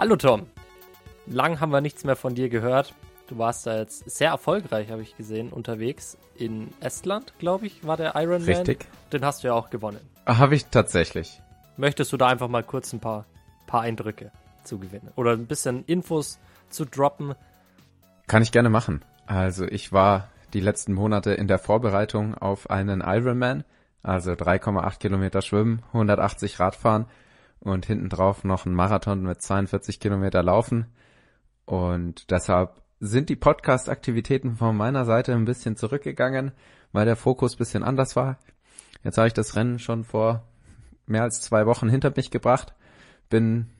Hallo Tom. Lang haben wir nichts mehr von dir gehört. Du warst da jetzt sehr erfolgreich, habe ich gesehen, unterwegs. In Estland, glaube ich, war der Ironman. Richtig. Den hast du ja auch gewonnen. Habe ich tatsächlich. Möchtest du da einfach mal kurz ein paar, paar Eindrücke zu gewinnen? Oder ein bisschen Infos zu droppen? Kann ich gerne machen. Also ich war die letzten Monate in der Vorbereitung auf einen Ironman, also 3,8 Kilometer schwimmen, 180 Radfahren und hinten drauf noch ein Marathon mit 42 Kilometer laufen. Und deshalb sind die Podcast-Aktivitäten von meiner Seite ein bisschen zurückgegangen, weil der Fokus bisschen anders war. Jetzt habe ich das Rennen schon vor mehr als zwei Wochen hinter mich gebracht, bin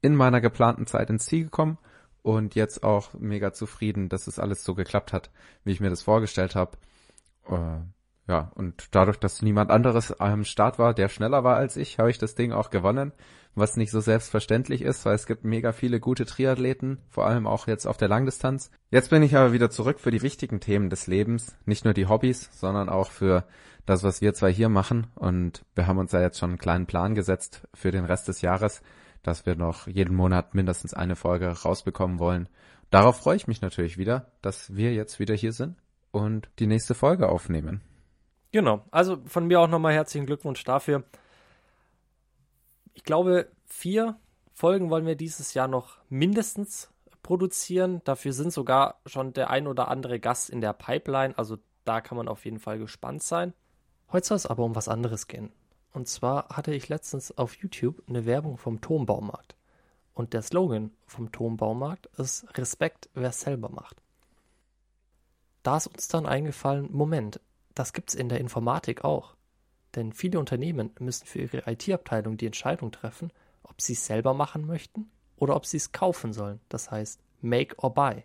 in meiner geplanten Zeit ins Ziel gekommen und jetzt auch mega zufrieden, dass es alles so geklappt hat, wie ich mir das vorgestellt habe. Ja, und dadurch, dass niemand anderes am Start war, der schneller war als ich, habe ich das Ding auch gewonnen, was nicht so selbstverständlich ist, weil es gibt mega viele gute Triathleten, vor allem auch jetzt auf der Langdistanz. Jetzt bin ich aber wieder zurück für die wichtigen Themen des Lebens, nicht nur die Hobbys, sondern auch für das, was wir zwei hier machen. Und wir haben uns da jetzt schon einen kleinen Plan gesetzt für den Rest des Jahres, dass wir noch jeden Monat mindestens eine Folge rausbekommen wollen. Darauf freue ich mich natürlich wieder, dass wir jetzt wieder hier sind und die nächste Folge aufnehmen. Genau, also von mir auch nochmal herzlichen Glückwunsch dafür. Ich glaube, vier Folgen wollen wir dieses Jahr noch mindestens produzieren. Dafür sind sogar schon der ein oder andere Gast in der Pipeline. Also da kann man auf jeden Fall gespannt sein. Heute soll es aber um was anderes gehen. Und zwar hatte ich letztens auf YouTube eine Werbung vom Turmbaumarkt. Und der Slogan vom Turmbaumarkt ist Respekt, wer selber macht. Da ist uns dann eingefallen, Moment, das gibt es in der Informatik auch. Denn viele Unternehmen müssen für ihre IT-Abteilung die Entscheidung treffen, ob sie es selber machen möchten oder ob sie es kaufen sollen. Das heißt, make or buy.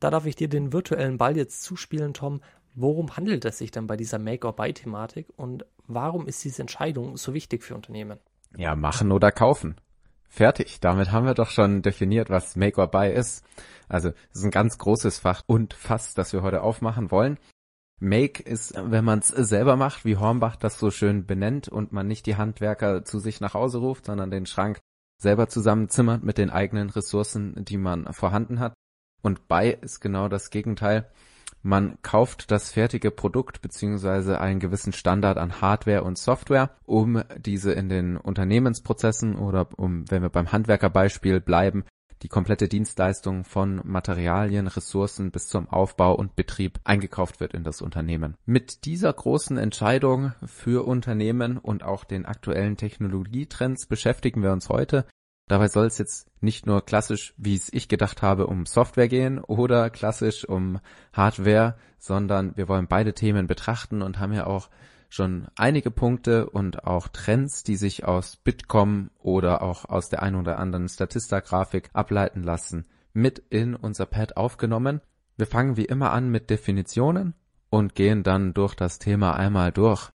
Da darf ich dir den virtuellen Ball jetzt zuspielen, Tom. Worum handelt es sich denn bei dieser Make or Buy Thematik und warum ist diese Entscheidung so wichtig für Unternehmen? Ja, machen oder kaufen. Fertig. Damit haben wir doch schon definiert, was Make or Buy ist. Also, es ist ein ganz großes Fach und Fass, das wir heute aufmachen wollen. Make ist, wenn man es selber macht, wie Hornbach das so schön benennt und man nicht die Handwerker zu sich nach Hause ruft, sondern den Schrank selber zusammenzimmert mit den eigenen Ressourcen, die man vorhanden hat. Und Buy ist genau das Gegenteil. Man kauft das fertige Produkt beziehungsweise einen gewissen Standard an Hardware und Software, um diese in den Unternehmensprozessen oder um, wenn wir beim Handwerkerbeispiel bleiben, die komplette Dienstleistung von Materialien, Ressourcen bis zum Aufbau und Betrieb eingekauft wird in das Unternehmen. Mit dieser großen Entscheidung für Unternehmen und auch den aktuellen Technologietrends beschäftigen wir uns heute. Dabei soll es jetzt nicht nur klassisch, wie es ich gedacht habe, um Software gehen oder klassisch um Hardware, sondern wir wollen beide Themen betrachten und haben ja auch schon einige Punkte und auch Trends, die sich aus Bitkom oder auch aus der ein oder anderen Statista-Grafik ableiten lassen, mit in unser Pad aufgenommen. Wir fangen wie immer an mit Definitionen und gehen dann durch das Thema einmal durch.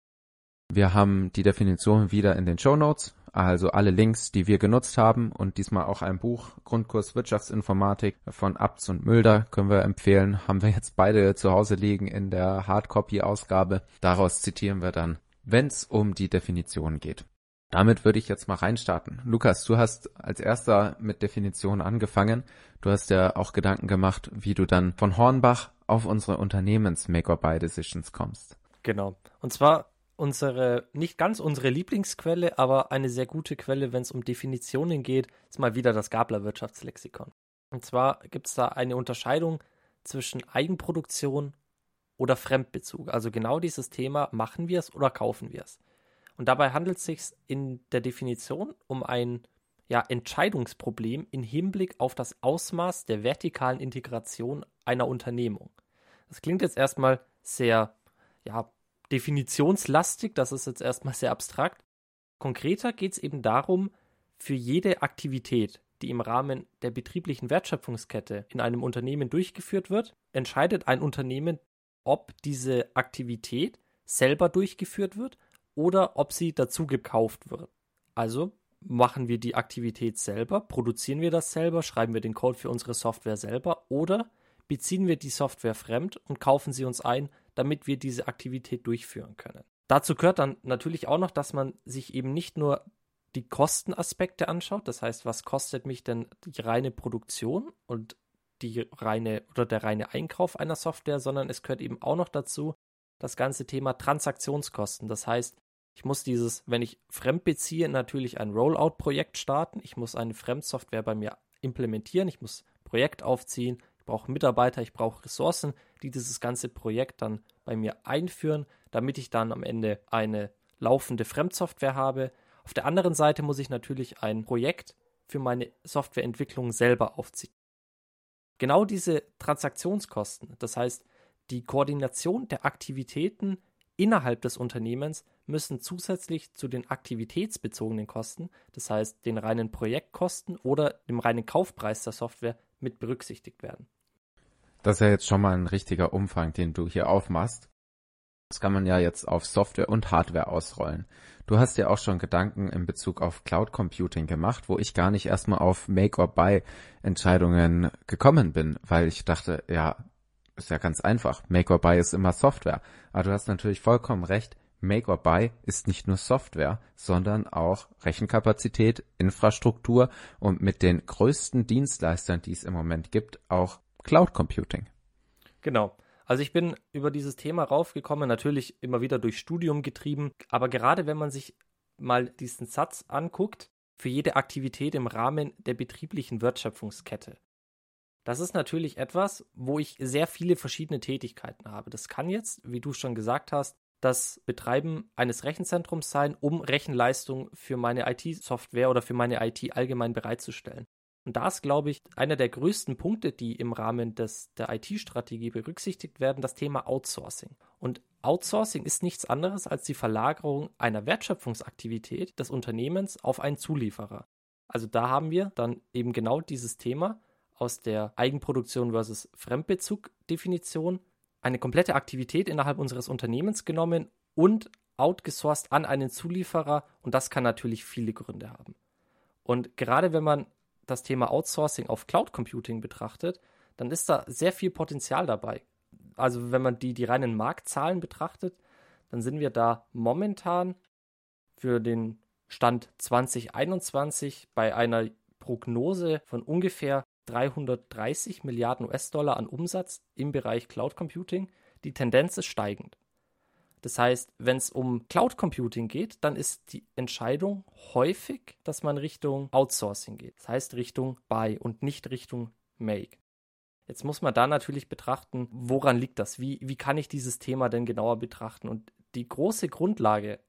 Wir haben die Definition wieder in den Show Notes also alle Links, die wir genutzt haben und diesmal auch ein Buch, Grundkurs Wirtschaftsinformatik von Abts und Mülder, können wir empfehlen. Haben wir jetzt beide zu Hause liegen in der Hardcopy-Ausgabe. Daraus zitieren wir dann, wenn es um die Definition geht. Damit würde ich jetzt mal reinstarten. Lukas, du hast als erster mit Definition angefangen. Du hast ja auch Gedanken gemacht, wie du dann von Hornbach auf unsere Unternehmens-Make-or-Buy-Decisions kommst. Genau. Und zwar unsere, nicht ganz unsere Lieblingsquelle, aber eine sehr gute Quelle, wenn es um Definitionen geht, ist mal wieder das Gabler Wirtschaftslexikon. Und zwar gibt es da eine Unterscheidung zwischen Eigenproduktion oder Fremdbezug. Also genau dieses Thema, machen wir es oder kaufen wir es. Und dabei handelt es sich in der Definition um ein ja, Entscheidungsproblem im Hinblick auf das Ausmaß der vertikalen Integration einer Unternehmung. Das klingt jetzt erstmal sehr ja, definitionslastig, das ist jetzt erstmal sehr abstrakt. Konkreter geht es eben darum, für jede Aktivität, die im Rahmen der betrieblichen Wertschöpfungskette in einem Unternehmen durchgeführt wird, entscheidet ein Unternehmen, ob diese Aktivität selber durchgeführt wird oder ob sie dazu gekauft wird. Also machen wir die Aktivität selber, produzieren wir das selber, schreiben wir den Code für unsere Software selber oder beziehen wir die Software fremd und kaufen sie uns ein, damit wir diese Aktivität durchführen können. Dazu gehört dann natürlich auch noch, dass man sich eben nicht nur die Kostenaspekte anschaut. Das heißt, was kostet mich denn die reine Produktion und die reine oder der reine Einkauf einer Software, sondern es gehört eben auch noch dazu das ganze Thema Transaktionskosten. Das heißt, ich muss dieses, wenn ich fremd beziehe, natürlich ein Rollout-Projekt starten. Ich muss eine Fremdsoftware bei mir implementieren. Ich muss Projekt aufziehen. Ich brauche Mitarbeiter, ich brauche Ressourcen, die dieses ganze Projekt dann bei mir einführen, damit ich dann am Ende eine laufende Fremdsoftware habe. Auf der anderen Seite muss ich natürlich ein Projekt für meine Softwareentwicklung selber aufziehen. Genau diese Transaktionskosten, das heißt die Koordination der Aktivitäten innerhalb des Unternehmens müssen zusätzlich zu den aktivitätsbezogenen Kosten, das heißt den reinen Projektkosten oder dem reinen Kaufpreis der Software, mit berücksichtigt werden. Das ist ja jetzt schon mal ein richtiger Umfang, den du hier aufmachst. Das kann man ja jetzt auf Software und Hardware ausrollen. Du hast ja auch schon Gedanken in Bezug auf Cloud Computing gemacht, wo ich gar nicht erstmal auf Make or Buy Entscheidungen gekommen bin, weil ich dachte, ja, ist ja ganz einfach. Make or Buy ist immer Software. Aber du hast natürlich vollkommen recht. Make or Buy ist nicht nur Software, sondern auch Rechenkapazität, Infrastruktur und mit den größten Dienstleistern, die es im Moment gibt, auch Cloud Computing. Genau. Also ich bin über dieses Thema raufgekommen, natürlich immer wieder durch Studium getrieben, aber gerade wenn man sich mal diesen Satz anguckt, für jede Aktivität im Rahmen der betrieblichen Wertschöpfungskette. Das ist natürlich etwas, wo ich sehr viele verschiedene Tätigkeiten habe. Das kann jetzt, wie du schon gesagt hast, das Betreiben eines Rechenzentrums sein, um Rechenleistung für meine IT-Software oder für meine IT allgemein bereitzustellen. Und da ist, glaube ich, einer der größten Punkte, die im Rahmen des, der IT-Strategie berücksichtigt werden, das Thema Outsourcing. Und Outsourcing ist nichts anderes als die Verlagerung einer Wertschöpfungsaktivität des Unternehmens auf einen Zulieferer. Also da haben wir dann eben genau dieses Thema aus der Eigenproduktion versus Fremdbezug-Definition eine komplette Aktivität innerhalb unseres Unternehmens genommen und outgesourced an einen Zulieferer und das kann natürlich viele Gründe haben. Und gerade wenn man das Thema Outsourcing auf Cloud Computing betrachtet, dann ist da sehr viel Potenzial dabei. Also wenn man die, die reinen Marktzahlen betrachtet, dann sind wir da momentan für den Stand 2021 bei einer Prognose von ungefähr 330 Milliarden US-Dollar an Umsatz im Bereich Cloud Computing. Die Tendenz ist steigend. Das heißt, wenn es um Cloud Computing geht, dann ist die Entscheidung häufig, dass man Richtung Outsourcing geht. Das heißt Richtung Buy und nicht Richtung Make. Jetzt muss man da natürlich betrachten, woran liegt das? Wie, wie kann ich dieses Thema denn genauer betrachten? Und die große Grundlage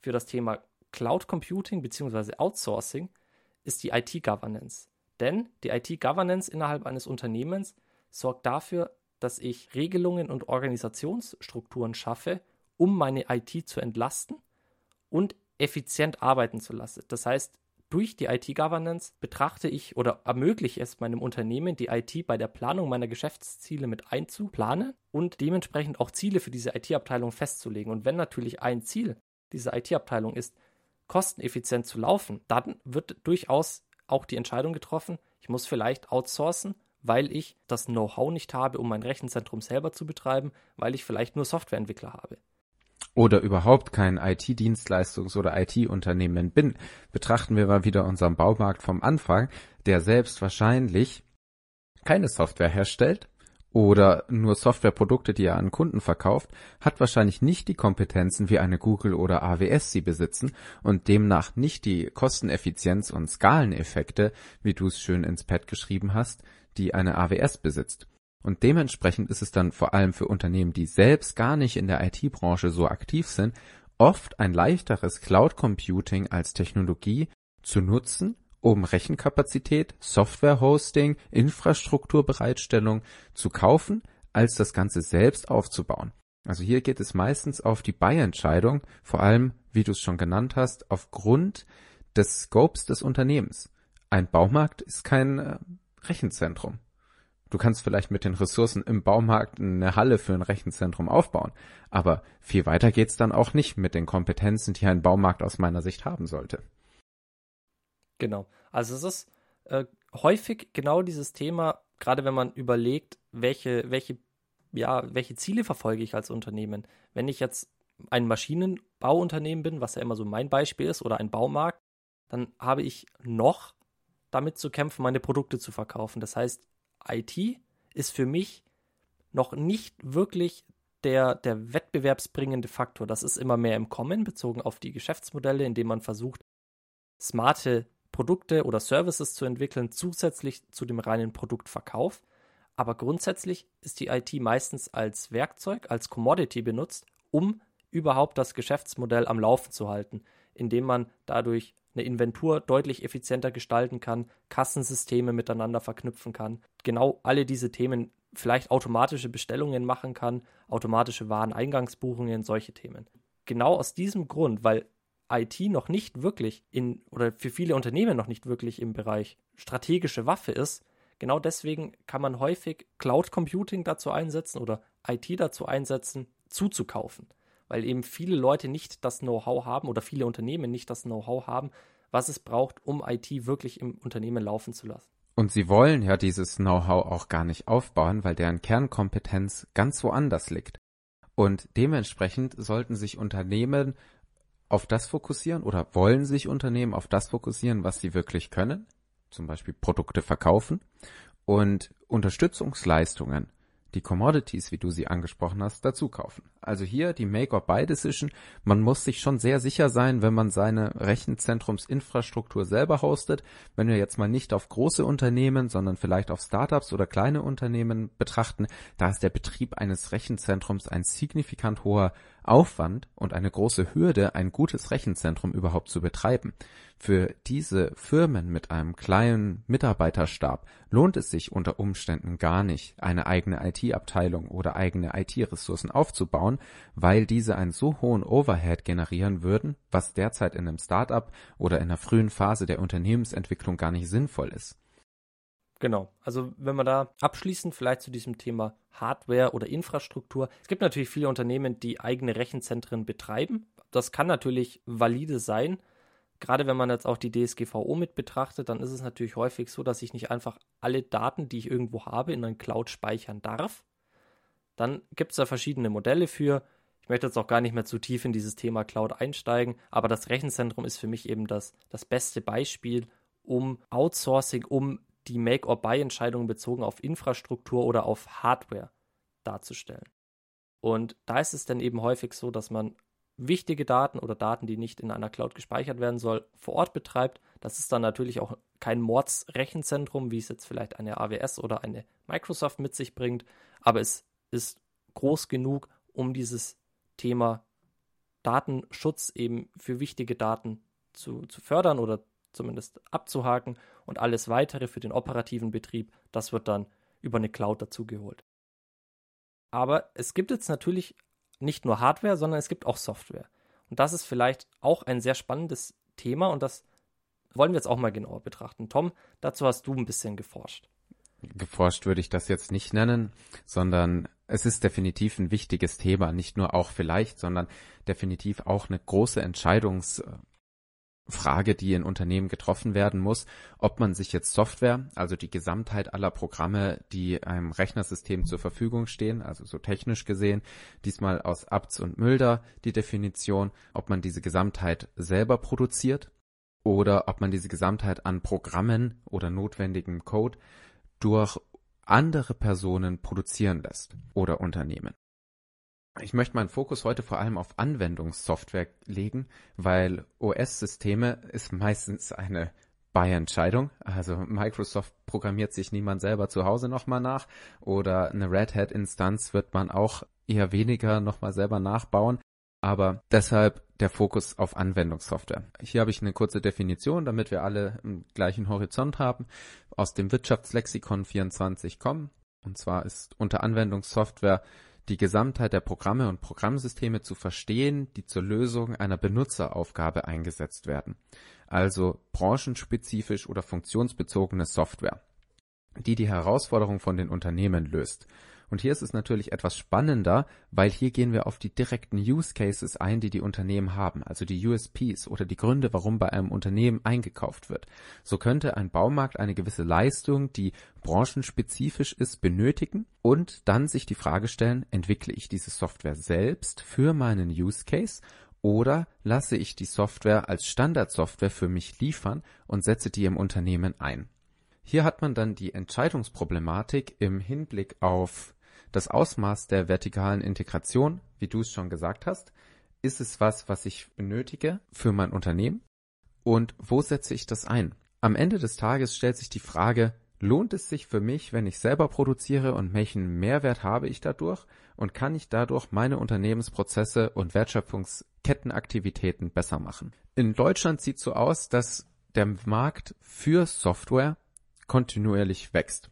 für das Thema Cloud Computing bzw. Outsourcing ist die IT-Governance. Denn die IT-Governance innerhalb eines Unternehmens sorgt dafür, dass ich Regelungen und Organisationsstrukturen schaffe, um meine IT zu entlasten und effizient arbeiten zu lassen. Das heißt, durch die IT-Governance betrachte ich oder ermögliche es meinem Unternehmen, die IT bei der Planung meiner Geschäftsziele mit einzuplanen und dementsprechend auch Ziele für diese IT-Abteilung festzulegen. Und wenn natürlich ein Ziel dieser IT-Abteilung ist, kosteneffizient zu laufen, dann wird durchaus auch die Entscheidung getroffen, ich muss vielleicht outsourcen, weil ich das Know-how nicht habe, um mein Rechenzentrum selber zu betreiben, weil ich vielleicht nur Softwareentwickler habe oder überhaupt kein IT-Dienstleistungs- oder IT-Unternehmen bin, betrachten wir mal wieder unseren Baumarkt vom Anfang, der selbst wahrscheinlich keine Software herstellt oder nur Softwareprodukte, die er an Kunden verkauft, hat wahrscheinlich nicht die Kompetenzen wie eine Google oder AWS sie besitzen und demnach nicht die Kosteneffizienz und Skaleneffekte, wie du es schön ins Pad geschrieben hast, die eine AWS besitzt. Und dementsprechend ist es dann vor allem für Unternehmen, die selbst gar nicht in der IT-Branche so aktiv sind, oft ein leichteres Cloud Computing als Technologie zu nutzen, um Rechenkapazität, Software-Hosting, Infrastrukturbereitstellung zu kaufen, als das Ganze selbst aufzubauen. Also hier geht es meistens auf die Buy-Entscheidung, vor allem, wie du es schon genannt hast, aufgrund des Scopes des Unternehmens. Ein Baumarkt ist kein äh, Rechenzentrum. Du kannst vielleicht mit den Ressourcen im Baumarkt eine Halle für ein Rechenzentrum aufbauen, aber viel weiter geht's dann auch nicht mit den Kompetenzen, die ein Baumarkt aus meiner Sicht haben sollte. Genau. Also es ist äh, häufig genau dieses Thema, gerade wenn man überlegt, welche, welche, ja, welche Ziele verfolge ich als Unternehmen. Wenn ich jetzt ein Maschinenbauunternehmen bin, was ja immer so mein Beispiel ist, oder ein Baumarkt, dann habe ich noch damit zu kämpfen, meine Produkte zu verkaufen. Das heißt, IT ist für mich noch nicht wirklich der, der wettbewerbsbringende Faktor. Das ist immer mehr im Kommen, bezogen auf die Geschäftsmodelle, indem man versucht, smarte Produkte oder Services zu entwickeln, zusätzlich zu dem reinen Produktverkauf. Aber grundsätzlich ist die IT meistens als Werkzeug, als Commodity benutzt, um überhaupt das Geschäftsmodell am Laufen zu halten, indem man dadurch eine Inventur deutlich effizienter gestalten kann, Kassensysteme miteinander verknüpfen kann. Genau alle diese Themen, vielleicht automatische Bestellungen machen kann, automatische Wareneingangsbuchungen, solche Themen. Genau aus diesem Grund, weil IT noch nicht wirklich in oder für viele Unternehmen noch nicht wirklich im Bereich strategische Waffe ist, genau deswegen kann man häufig Cloud Computing dazu einsetzen oder IT dazu einsetzen, zuzukaufen weil eben viele Leute nicht das Know-how haben oder viele Unternehmen nicht das Know-how haben, was es braucht, um IT wirklich im Unternehmen laufen zu lassen. Und sie wollen ja dieses Know-how auch gar nicht aufbauen, weil deren Kernkompetenz ganz woanders liegt. Und dementsprechend sollten sich Unternehmen auf das fokussieren oder wollen sich Unternehmen auf das fokussieren, was sie wirklich können, zum Beispiel Produkte verkaufen und Unterstützungsleistungen die Commodities, wie du sie angesprochen hast, dazu kaufen. Also hier die Make-or-Buy-Decision. Man muss sich schon sehr sicher sein, wenn man seine Rechenzentrumsinfrastruktur selber hostet. Wenn wir jetzt mal nicht auf große Unternehmen, sondern vielleicht auf Startups oder kleine Unternehmen betrachten, da ist der Betrieb eines Rechenzentrums ein signifikant hoher Aufwand und eine große Hürde, ein gutes Rechenzentrum überhaupt zu betreiben. Für diese Firmen mit einem kleinen Mitarbeiterstab lohnt es sich unter Umständen gar nicht, eine eigene IT-Abteilung oder eigene IT-Ressourcen aufzubauen, weil diese einen so hohen Overhead generieren würden, was derzeit in einem Startup oder in einer frühen Phase der Unternehmensentwicklung gar nicht sinnvoll ist. Genau. Also wenn man da abschließend vielleicht zu diesem Thema Hardware oder Infrastruktur. Es gibt natürlich viele Unternehmen, die eigene Rechenzentren betreiben. Das kann natürlich valide sein. Gerade wenn man jetzt auch die DSGVO mit betrachtet, dann ist es natürlich häufig so, dass ich nicht einfach alle Daten, die ich irgendwo habe, in ein Cloud speichern darf. Dann gibt es da verschiedene Modelle für. Ich möchte jetzt auch gar nicht mehr zu tief in dieses Thema Cloud einsteigen, aber das Rechenzentrum ist für mich eben das, das beste Beispiel, um Outsourcing, um die Make-or-Buy-Entscheidungen bezogen auf Infrastruktur oder auf Hardware darzustellen. Und da ist es dann eben häufig so, dass man wichtige Daten oder Daten, die nicht in einer Cloud gespeichert werden soll, vor Ort betreibt. Das ist dann natürlich auch kein Mordsrechenzentrum, wie es jetzt vielleicht eine AWS oder eine Microsoft mit sich bringt, aber es ist groß genug, um dieses Thema Datenschutz eben für wichtige Daten zu, zu fördern oder zumindest abzuhaken und alles weitere für den operativen Betrieb, das wird dann über eine Cloud dazugeholt. Aber es gibt jetzt natürlich nicht nur Hardware, sondern es gibt auch Software. Und das ist vielleicht auch ein sehr spannendes Thema und das wollen wir jetzt auch mal genauer betrachten. Tom, dazu hast du ein bisschen geforscht. Geforscht würde ich das jetzt nicht nennen, sondern es ist definitiv ein wichtiges Thema, nicht nur auch vielleicht, sondern definitiv auch eine große Entscheidungs Frage, die in Unternehmen getroffen werden muss, ob man sich jetzt Software, also die Gesamtheit aller Programme, die einem Rechnersystem zur Verfügung stehen, also so technisch gesehen, diesmal aus Abts und Mülder die Definition, ob man diese Gesamtheit selber produziert oder ob man diese Gesamtheit an Programmen oder notwendigem Code durch andere Personen produzieren lässt oder Unternehmen. Ich möchte meinen Fokus heute vor allem auf Anwendungssoftware legen, weil OS-Systeme ist meistens eine Buy-Entscheidung. Also Microsoft programmiert sich niemand selber zu Hause nochmal nach oder eine Red Hat-Instanz wird man auch eher weniger nochmal selber nachbauen. Aber deshalb der Fokus auf Anwendungssoftware. Hier habe ich eine kurze Definition, damit wir alle im gleichen Horizont haben, aus dem Wirtschaftslexikon 24 kommen. Und zwar ist unter Anwendungssoftware die Gesamtheit der Programme und Programmsysteme zu verstehen, die zur Lösung einer Benutzeraufgabe eingesetzt werden, also branchenspezifisch oder funktionsbezogene Software, die die Herausforderung von den Unternehmen löst und hier ist es natürlich etwas spannender, weil hier gehen wir auf die direkten Use Cases ein, die die Unternehmen haben, also die USPs oder die Gründe, warum bei einem Unternehmen eingekauft wird. So könnte ein Baumarkt eine gewisse Leistung, die branchenspezifisch ist, benötigen und dann sich die Frage stellen, entwickle ich diese Software selbst für meinen Use Case Oder lasse ich die Software als Standardsoftware für mich liefern und setze die im Unternehmen ein? Hier hat man dann die Entscheidungsproblematik im Hinblick auf das Ausmaß der vertikalen Integration, wie du es schon gesagt hast. Ist es was, was ich benötige für mein Unternehmen? Und wo setze ich das ein? Am Ende des Tages stellt sich die Frage, lohnt es sich für mich, wenn ich selber produziere und welchen Mehrwert habe ich dadurch und kann ich dadurch meine Unternehmensprozesse und Wertschöpfungskettenaktivitäten besser machen? In Deutschland sieht so aus, dass der Markt für Software kontinuierlich wächst.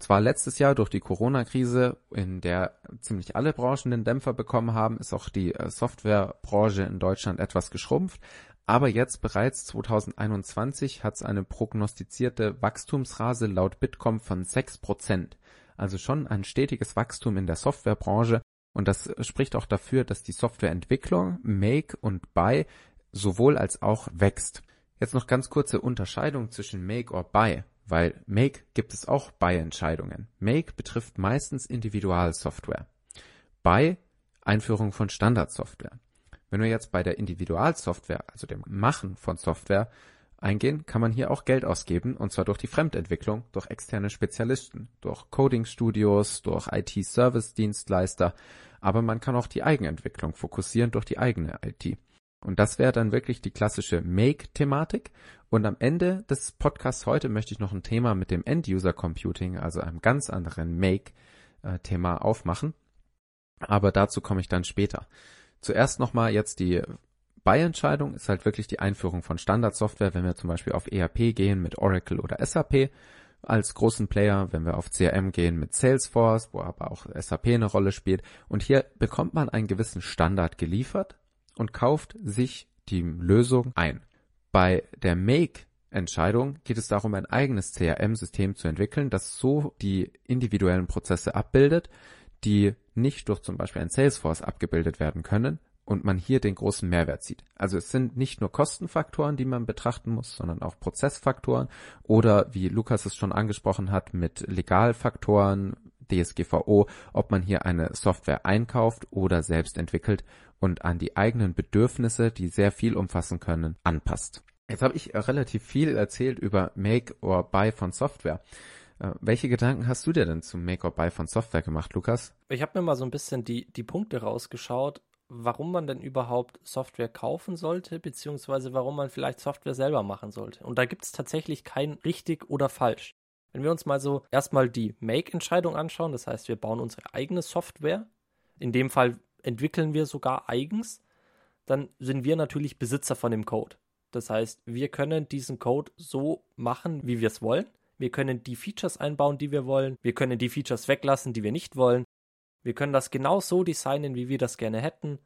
Zwar letztes Jahr durch die Corona-Krise, in der ziemlich alle Branchen den Dämpfer bekommen haben, ist auch die äh, Softwarebranche in Deutschland etwas geschrumpft, aber jetzt bereits 2021 hat es eine prognostizierte Wachstumsrate laut Bitkom von 6%. Also schon ein stetiges Wachstum in der Softwarebranche und das spricht auch dafür, dass die Softwareentwicklung, Make und Buy sowohl als auch wächst. Jetzt noch ganz kurze Unterscheidung zwischen Make or Buy, weil Make gibt es auch Buy-Entscheidungen. Make betrifft meistens Individualsoftware. Buy Einführung von Standardsoftware. Wenn wir jetzt bei der Individualsoftware, also dem Machen von Software, eingehen, kann man hier auch Geld ausgeben, und zwar durch die Fremdentwicklung, durch externe Spezialisten, durch Coding-Studios, durch IT-Service-Dienstleister, aber man kann auch die Eigenentwicklung fokussieren durch die eigene IT. Und das wäre dann wirklich die klassische Make-Thematik. Und am Ende des Podcasts heute möchte ich noch ein Thema mit dem End-User-Computing, also einem ganz anderen Make-Thema aufmachen. Aber dazu komme ich dann später. Zuerst nochmal jetzt die Buy-Entscheidung ist halt wirklich die Einführung von Standardsoftware, wenn wir zum Beispiel auf ERP gehen mit Oracle oder SAP als großen Player, wenn wir auf CRM gehen mit Salesforce, wo aber auch SAP eine Rolle spielt. Und hier bekommt man einen gewissen Standard geliefert und kauft sich die Lösung ein. Bei der Make Entscheidung geht es darum, ein eigenes CRM-System zu entwickeln, das so die individuellen Prozesse abbildet, die nicht durch zum Beispiel ein Salesforce abgebildet werden können und man hier den großen Mehrwert sieht. Also es sind nicht nur Kostenfaktoren, die man betrachten muss, sondern auch Prozessfaktoren oder wie Lukas es schon angesprochen hat mit Legalfaktoren, DSGVO, ob man hier eine Software einkauft oder selbst entwickelt und an die eigenen Bedürfnisse, die sehr viel umfassen können, anpasst. Jetzt habe ich relativ viel erzählt über Make or Buy von Software. Äh, welche Gedanken hast du dir denn zum Make-or-Buy von Software gemacht, Lukas? Ich habe mir mal so ein bisschen die, die Punkte rausgeschaut, warum man denn überhaupt Software kaufen sollte, beziehungsweise warum man vielleicht Software selber machen sollte. Und da gibt es tatsächlich kein richtig oder falsch. Wenn wir uns mal so erstmal die Make-Entscheidung anschauen, das heißt, wir bauen unsere eigene Software, in dem Fall entwickeln wir sogar eigens, dann sind wir natürlich Besitzer von dem Code. Das heißt, wir können diesen Code so machen, wie wir es wollen. Wir können die Features einbauen, die wir wollen. Wir können die Features weglassen, die wir nicht wollen. Wir können das genau so designen, wie wir das gerne hätten.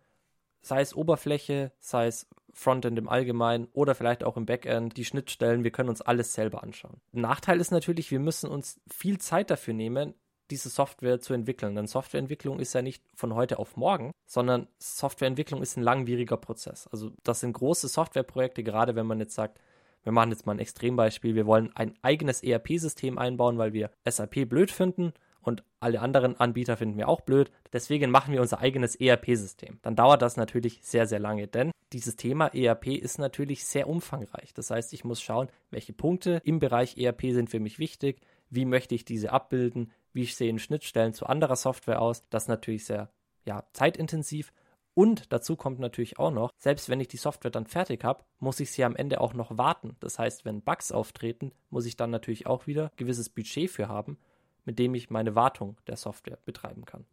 Sei es Oberfläche, sei es Frontend im Allgemeinen oder vielleicht auch im Backend, die Schnittstellen, wir können uns alles selber anschauen. Nachteil ist natürlich, wir müssen uns viel Zeit dafür nehmen, diese Software zu entwickeln. Denn Softwareentwicklung ist ja nicht von heute auf morgen, sondern Softwareentwicklung ist ein langwieriger Prozess. Also das sind große Softwareprojekte, gerade wenn man jetzt sagt, wir machen jetzt mal ein Extrembeispiel. Wir wollen ein eigenes ERP-System einbauen, weil wir SAP blöd finden und alle anderen Anbieter finden wir auch blöd. Deswegen machen wir unser eigenes ERP-System. Dann dauert das natürlich sehr, sehr lange, denn dieses Thema ERP ist natürlich sehr umfangreich. Das heißt, ich muss schauen, welche Punkte im Bereich ERP sind für mich wichtig, wie möchte ich diese abbilden, wie sehen Schnittstellen zu anderer Software aus. Das ist natürlich sehr ja, zeitintensiv und dazu kommt natürlich auch noch, selbst wenn ich die Software dann fertig habe, muss ich sie am Ende auch noch warten. Das heißt, wenn Bugs auftreten, muss ich dann natürlich auch wieder gewisses Budget für haben, mit dem ich meine Wartung der Software betreiben kann.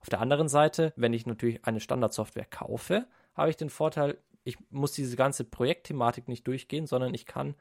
Auf der anderen Seite, wenn ich natürlich eine Standardsoftware kaufe, habe ich den Vorteil, ich muss diese ganze Projektthematik nicht durchgehen, sondern ich kann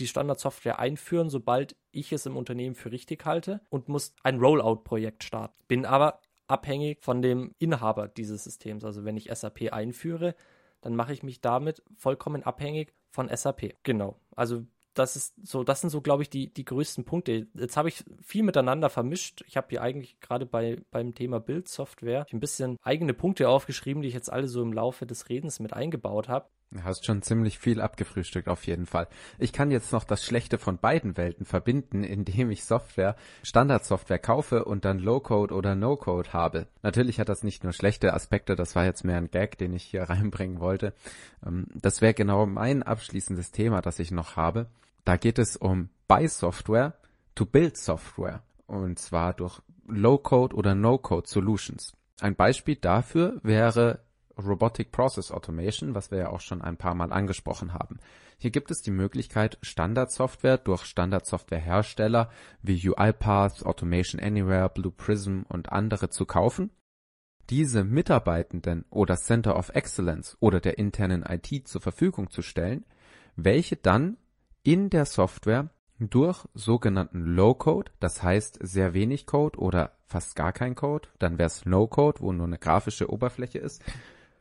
die Standardsoftware einführen, sobald ich es im Unternehmen für richtig halte und muss ein Rollout-Projekt starten. Bin aber abhängig von dem Inhaber dieses Systems. Also wenn ich SAP einführe, dann mache ich mich damit vollkommen abhängig von SAP. Genau. Also das ist so, das sind so, glaube ich, die, die größten Punkte. Jetzt habe ich viel miteinander vermischt. Ich habe hier eigentlich gerade bei, beim Thema Bildsoftware ein bisschen eigene Punkte aufgeschrieben, die ich jetzt alle so im Laufe des Redens mit eingebaut habe. Du hast schon ziemlich viel abgefrühstückt auf jeden Fall. Ich kann jetzt noch das Schlechte von beiden Welten verbinden, indem ich Software, Standardsoftware kaufe und dann Low-Code oder No-Code habe. Natürlich hat das nicht nur schlechte Aspekte, das war jetzt mehr ein Gag, den ich hier reinbringen wollte. Ähm, das wäre genau mein abschließendes Thema, das ich noch habe. Da geht es um Buy Software to Build Software. Und zwar durch Low-Code oder No-Code Solutions. Ein Beispiel dafür wäre Robotic Process Automation, was wir ja auch schon ein paar Mal angesprochen haben. Hier gibt es die Möglichkeit, Standardsoftware durch Standardsoftwarehersteller wie UiPath, Automation Anywhere, Blue Prism und andere zu kaufen, diese Mitarbeitenden oder Center of Excellence oder der internen IT zur Verfügung zu stellen, welche dann in der Software durch sogenannten Low-Code, das heißt sehr wenig Code oder fast gar kein Code, dann wäre es No-Code, wo nur eine grafische Oberfläche ist,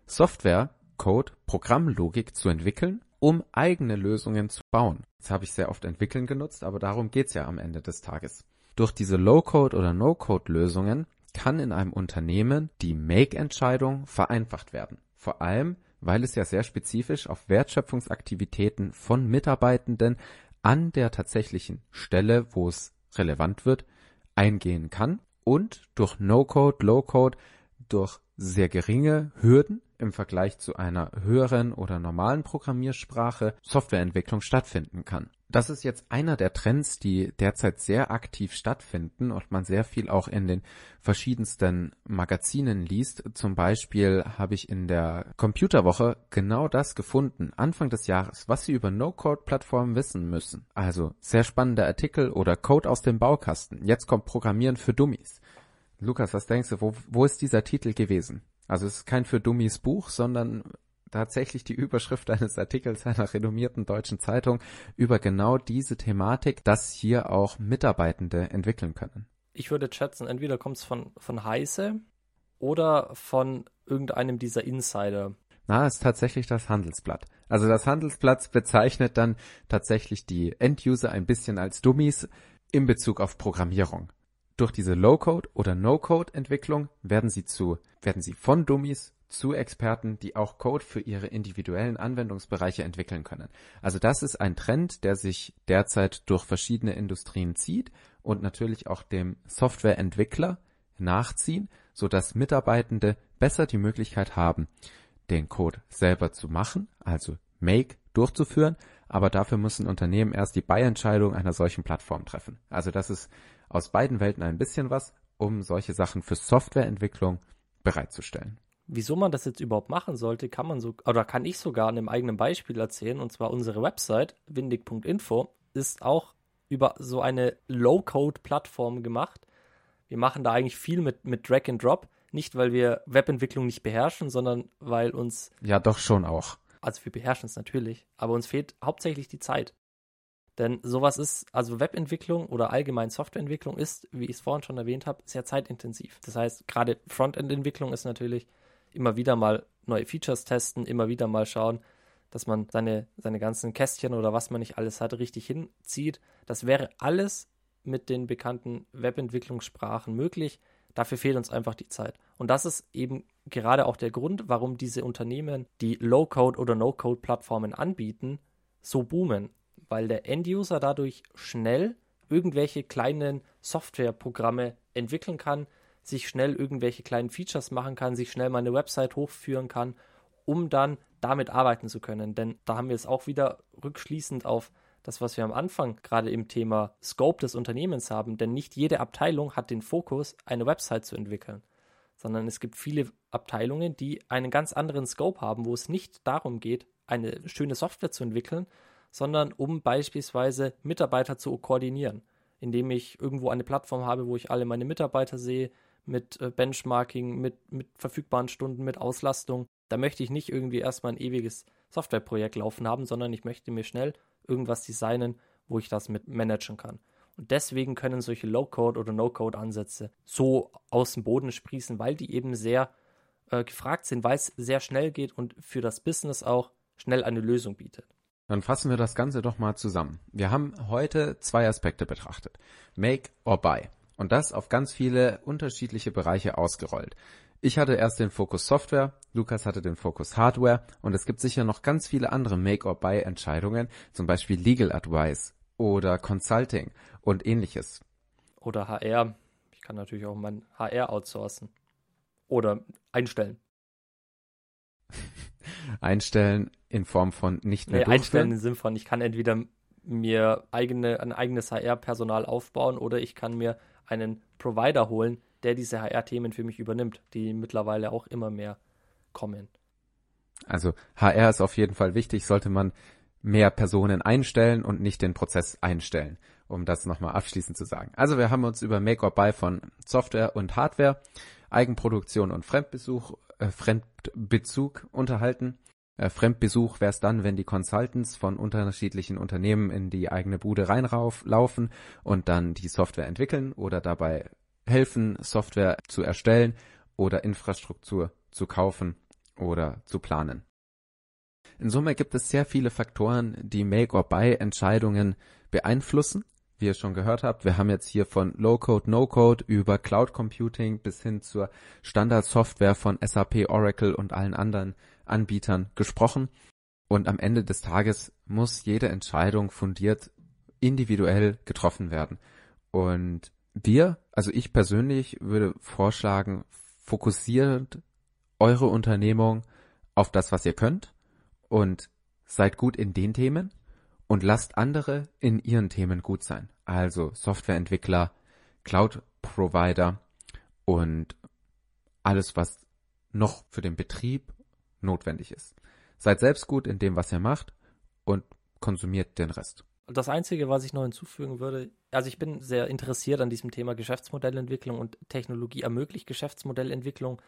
Software, Code, Programmlogik zu entwickeln, um eigene Lösungen zu bauen. Das habe ich sehr oft entwickeln genutzt, aber darum geht's ja am Ende des Tages. Durch diese Low-Code oder No-Code-Lösungen kann in einem Unternehmen die Make-Entscheidung vereinfacht werden. Vor allem, weil es ja sehr spezifisch auf Wertschöpfungsaktivitäten von Mitarbeitenden an der tatsächlichen Stelle, wo es relevant wird, eingehen kann und durch No-Code, Low-Code, durch sehr geringe Hürden im Vergleich zu einer höheren oder normalen Programmiersprache Softwareentwicklung stattfinden kann. Das ist jetzt einer der Trends, die derzeit sehr aktiv stattfinden und man sehr viel auch in den verschiedensten Magazinen liest. Zum Beispiel habe ich in der Computerwoche genau das gefunden, Anfang des Jahres, was Sie über No-Code-Plattformen wissen müssen. Also sehr spannender Artikel oder Code aus dem Baukasten. Jetzt kommt Programmieren für Dummies. Lukas, was denkst du, wo, wo ist dieser Titel gewesen? Also es ist kein für Dummies Buch, sondern tatsächlich die Überschrift eines Artikels einer renommierten deutschen Zeitung über genau diese Thematik, dass hier auch Mitarbeitende entwickeln können. Ich würde schätzen, entweder kommt es von, von Heise oder von irgendeinem dieser Insider. Na, ist tatsächlich das Handelsblatt. Also das Handelsblatt bezeichnet dann tatsächlich die Enduser ein bisschen als Dummies in Bezug auf Programmierung. Durch diese Low-Code oder No-Code-Entwicklung werden sie zu, werden sie von Dummies zu Experten, die auch Code für ihre individuellen Anwendungsbereiche entwickeln können. Also das ist ein Trend, der sich derzeit durch verschiedene Industrien zieht und natürlich auch dem Softwareentwickler nachziehen, so dass Mitarbeitende besser die Möglichkeit haben, den Code selber zu machen, also Make durchzuführen, aber dafür müssen Unternehmen erst die Buy-Entscheidung einer solchen Plattform treffen. Also das ist aus beiden Welten ein bisschen was, um solche Sachen für Softwareentwicklung bereitzustellen. Wieso man das jetzt überhaupt machen sollte, kann man so oder kann ich sogar an einem eigenen Beispiel erzählen und zwar unsere Website windig.info ist auch über so eine Low-Code-Plattform gemacht. Wir machen da eigentlich viel mit, mit Drag and Drop, nicht weil wir Webentwicklung nicht beherrschen, sondern weil uns ja doch schon auch. Also wir beherrschen es natürlich, aber uns fehlt hauptsächlich die Zeit. Denn sowas ist, also Webentwicklung oder allgemein Softwareentwicklung ist, wie ich es vorhin schon erwähnt habe, sehr zeitintensiv. Das heißt, gerade Frontend-Entwicklung ist natürlich immer wieder mal neue Features testen, immer wieder mal schauen, dass man seine, seine ganzen Kästchen oder was man nicht alles hat, richtig hinzieht. Das wäre alles mit den bekannten Webentwicklungssprachen möglich. Dafür fehlt uns einfach die Zeit. Und das ist eben gerade auch der Grund, warum diese Unternehmen, die Low-Code oder No-Code-Plattformen anbieten, so boomen weil der End-User dadurch schnell irgendwelche kleinen Softwareprogramme entwickeln kann, sich schnell irgendwelche kleinen Features machen kann, sich schnell mal eine Website hochführen kann, um dann damit arbeiten zu können. Denn da haben wir es auch wieder rückschließend auf das, was wir am Anfang gerade im Thema Scope des Unternehmens haben. Denn nicht jede Abteilung hat den Fokus, eine Website zu entwickeln, sondern es gibt viele Abteilungen, die einen ganz anderen Scope haben, wo es nicht darum geht, eine schöne Software zu entwickeln, sondern um beispielsweise Mitarbeiter zu koordinieren, indem ich irgendwo eine Plattform habe, wo ich alle meine Mitarbeiter sehe, mit äh, Benchmarking, mit, mit verfügbaren Stunden, mit Auslastung. Da möchte ich nicht irgendwie erstmal ein ewiges Softwareprojekt laufen haben, sondern ich möchte mir schnell irgendwas designen, wo ich das mit managen kann. Und deswegen können solche Low-Code- oder No-Code-Ansätze so aus dem Boden sprießen, weil die eben sehr äh, gefragt sind, weil es sehr schnell geht und für das Business auch schnell eine Lösung bietet. Dann fassen wir das Ganze doch mal zusammen. Wir haben heute zwei Aspekte betrachtet. Make or buy. Und das auf ganz viele unterschiedliche Bereiche ausgerollt. Ich hatte erst den Fokus Software, Lukas hatte den Fokus Hardware und es gibt sicher noch ganz viele andere Make or Buy Entscheidungen, zum Beispiel Legal Advice oder Consulting und ähnliches. Oder HR. Ich kann natürlich auch mein HR outsourcen. Oder einstellen. Einstellen in Form von nicht mehr nee, Einstellen im Sinne von, ich kann entweder mir eigene, ein eigenes HR-Personal aufbauen oder ich kann mir einen Provider holen, der diese HR-Themen für mich übernimmt, die mittlerweile auch immer mehr kommen. Also HR ist auf jeden Fall wichtig, sollte man mehr Personen einstellen und nicht den Prozess einstellen, um das nochmal abschließend zu sagen. Also wir haben uns über Make or Buy von Software und Hardware, Eigenproduktion und Fremdbesuch, Fremdbezug unterhalten. Äh, Fremdbesuch wäre es dann, wenn die Consultants von unterschiedlichen Unternehmen in die eigene Bude reinlaufen und dann die Software entwickeln oder dabei helfen, Software zu erstellen oder Infrastruktur zu kaufen oder zu planen. In Summe gibt es sehr viele Faktoren, die Make-or-Buy-Entscheidungen beeinflussen. Wie ihr schon gehört habt, wir haben jetzt hier von Low-Code, No-Code über Cloud Computing bis hin zur Standardsoftware von SAP, Oracle und allen anderen Anbietern gesprochen. Und am Ende des Tages muss jede Entscheidung fundiert individuell getroffen werden. Und wir, also ich persönlich würde vorschlagen, fokussiert eure Unternehmung auf das, was ihr könnt und seid gut in den Themen und lasst andere in ihren Themen gut sein. Also Softwareentwickler, Cloud-Provider und alles, was noch für den Betrieb notwendig ist. Seid selbst gut in dem, was ihr macht und konsumiert den Rest. Das Einzige, was ich noch hinzufügen würde, also ich bin sehr interessiert an diesem Thema Geschäftsmodellentwicklung und Technologie ermöglicht Geschäftsmodellentwicklung.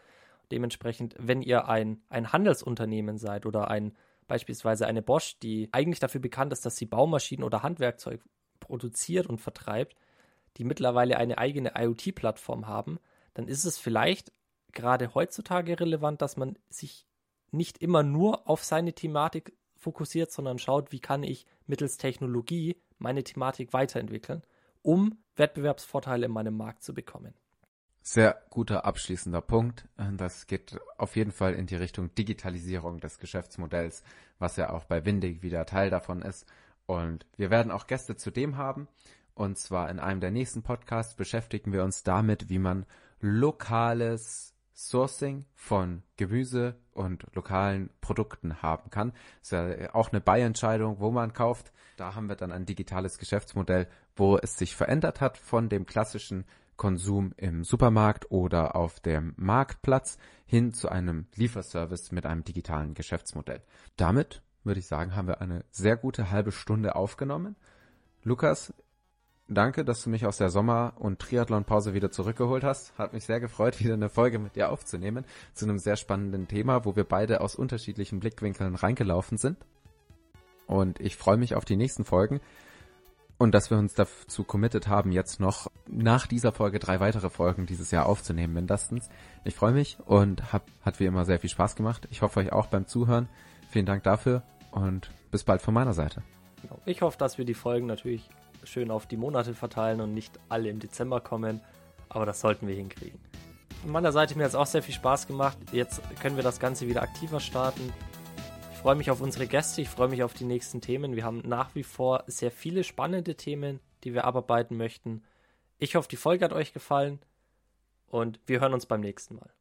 Dementsprechend, wenn ihr ein, ein Handelsunternehmen seid oder ein beispielsweise eine Bosch, die eigentlich dafür bekannt ist, dass sie Baumaschinen oder Handwerkzeug produziert und vertreibt, die mittlerweile eine eigene IoT-Plattform haben, dann ist es vielleicht gerade heutzutage relevant, dass man sich nicht immer nur auf seine Thematik fokussiert, sondern schaut, wie kann ich mittels Technologie meine Thematik weiterentwickeln, um Wettbewerbsvorteile in meinem Markt zu bekommen. Sehr guter abschließender Punkt. Das geht auf jeden Fall in die Richtung Digitalisierung des Geschäftsmodells, was ja auch bei Windig wieder Teil davon ist. Und wir werden auch Gäste zu dem haben. Und zwar in einem der nächsten Podcasts beschäftigen wir uns damit, wie man lokales Sourcing von Gemüse und lokalen Produkten haben kann. Das ist ja auch eine Buy-Entscheidung, wo man kauft. Da haben wir dann ein digitales Geschäftsmodell, wo es sich verändert hat von dem klassischen Konsum im Supermarkt oder auf dem Marktplatz hin zu einem Lieferservice mit einem digitalen Geschäftsmodell. Damit würde ich sagen, haben wir eine sehr gute halbe Stunde aufgenommen. Lukas, danke, dass du mich aus der Sommer- und Triathlon-Pause wieder zurückgeholt hast. Hat mich sehr gefreut, wieder eine Folge mit dir aufzunehmen zu einem sehr spannenden Thema, wo wir beide aus unterschiedlichen Blickwinkeln reingelaufen sind. Und ich freue mich auf die nächsten Folgen und dass wir uns dazu committed haben, jetzt noch nach dieser Folge drei weitere Folgen dieses Jahr aufzunehmen, mindestens. Ich freue mich und hab, hat wie immer sehr viel Spaß gemacht. Ich hoffe euch auch beim Zuhören. Vielen Dank dafür und bis bald von meiner Seite. Genau. Ich hoffe, dass wir die Folgen natürlich schön auf die Monate verteilen und nicht alle im Dezember kommen. Aber das sollten wir hinkriegen. Von meiner Seite mir hat es auch sehr viel Spaß gemacht. Jetzt können wir das Ganze wieder aktiver starten. Ich freue mich auf unsere Gäste, ich freue mich auf die nächsten Themen. Wir haben nach wie vor sehr viele spannende Themen, die wir abarbeiten möchten. Ich hoffe, die Folge hat euch gefallen und wir hören uns beim nächsten Mal.